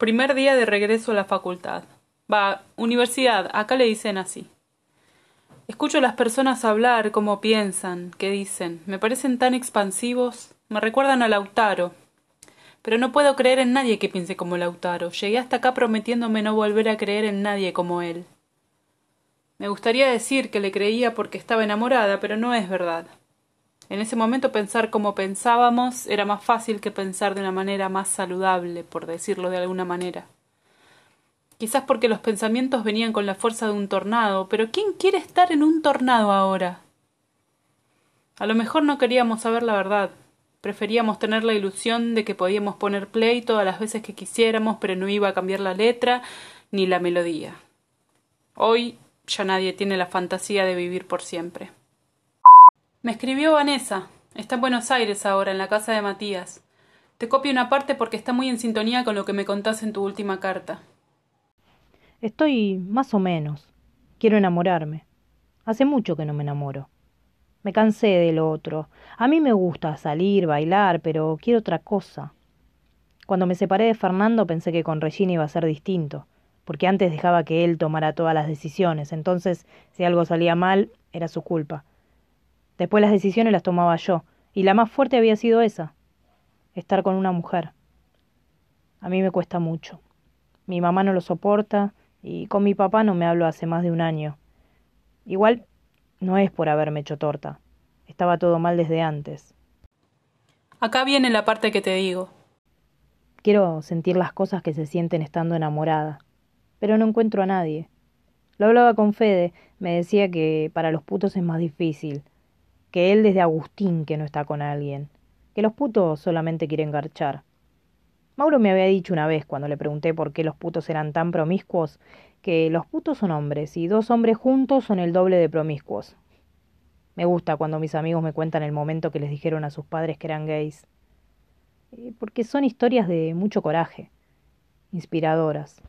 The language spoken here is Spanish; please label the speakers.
Speaker 1: Primer día de regreso a la facultad. Va, universidad, acá le dicen así. Escucho a las personas hablar, cómo piensan, qué dicen. Me parecen tan expansivos. Me recuerdan a Lautaro. Pero no puedo creer en nadie que piense como Lautaro. Llegué hasta acá prometiéndome no volver a creer en nadie como él. Me gustaría decir que le creía porque estaba enamorada, pero no es verdad. En ese momento pensar como pensábamos era más fácil que pensar de una manera más saludable, por decirlo de alguna manera. Quizás porque los pensamientos venían con la fuerza de un tornado, pero ¿quién quiere estar en un tornado ahora? A lo mejor no queríamos saber la verdad. Preferíamos tener la ilusión de que podíamos poner play todas las veces que quisiéramos, pero no iba a cambiar la letra ni la melodía. Hoy ya nadie tiene la fantasía de vivir por siempre. Me escribió Vanessa. Está en Buenos Aires ahora, en la casa de Matías. Te copio una parte porque está muy en sintonía con lo que me contás en tu última carta.
Speaker 2: Estoy más o menos. Quiero enamorarme. Hace mucho que no me enamoro. Me cansé del otro. A mí me gusta salir, bailar, pero quiero otra cosa. Cuando me separé de Fernando pensé que con Regina iba a ser distinto, porque antes dejaba que él tomara todas las decisiones, entonces si algo salía mal, era su culpa. Después las decisiones las tomaba yo, y la más fuerte había sido esa, estar con una mujer. A mí me cuesta mucho. Mi mamá no lo soporta, y con mi papá no me hablo hace más de un año. Igual no es por haberme hecho torta. Estaba todo mal desde antes.
Speaker 1: Acá viene la parte que te digo.
Speaker 2: Quiero sentir las cosas que se sienten estando enamorada, pero no encuentro a nadie. Lo hablaba con Fede, me decía que para los putos es más difícil, que él desde Agustín que no está con alguien, que los putos solamente quieren garchar. Mauro me había dicho una vez cuando le pregunté por qué los putos eran tan promiscuos, que los putos son hombres y dos hombres juntos son el doble de promiscuos. Me gusta cuando mis amigos me cuentan el momento que les dijeron a sus padres que eran gays, porque son historias de mucho coraje, inspiradoras.